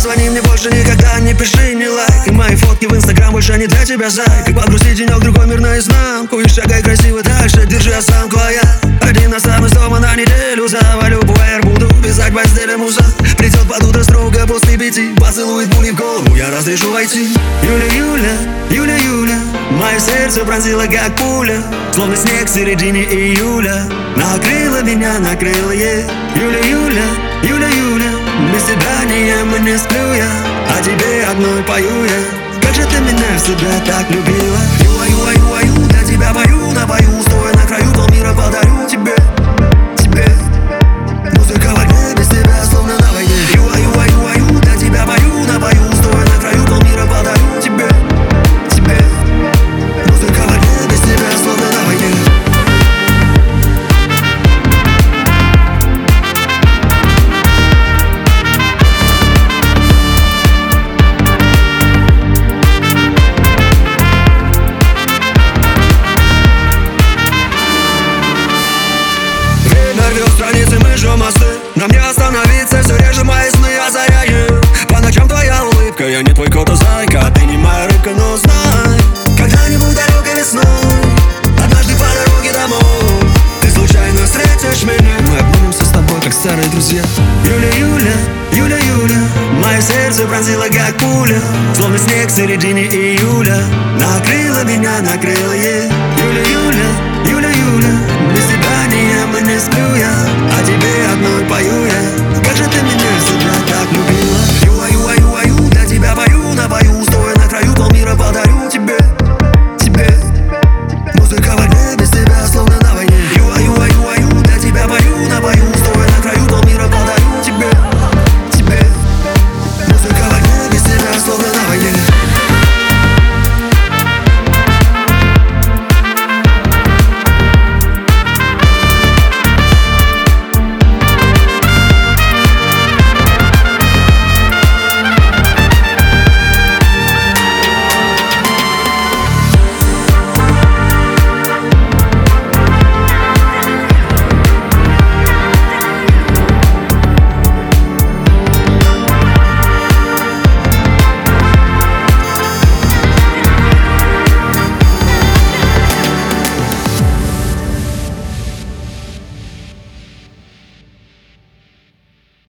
звони мне больше никогда Не пиши, не лайк И мои фотки в инстаграм больше не для тебя, зай. Как подгрузить денек, другой мир наизнанку. И шагай красиво дальше, держи осанку А я один останусь дома на неделю. Завалю пуэр, буду писать постели муза Придет под утро строго после пяти. Поцелует пули в голову, я разрешу войти. Юля, Юля, Юля, Юля. Мое сердце пронзило как пуля. Словно снег в середине июля. Накрыло меня, накрыло ей Юля, Юля, Юля, Юля не сплю я А тебе одной пою я. Как же ты меня всегда так любила рвет страницы, мы жжем мосты. Нам не остановиться, все реже мои сны озаряют По ночам твоя улыбка, я не твой кот, а зайка. Ты не моя рыбка, но знай Когда-нибудь далекой весной Однажды по дороге домой Ты случайно встретишь меня. Мы обнимемся с тобой, как старые друзья. Юля, Юля, Юля, Юля Мое сердце пронзило, как пуля. Словно снег в середине июля Накрыло меня, накрыло ей. Юля, Юля, Юля, Юля Без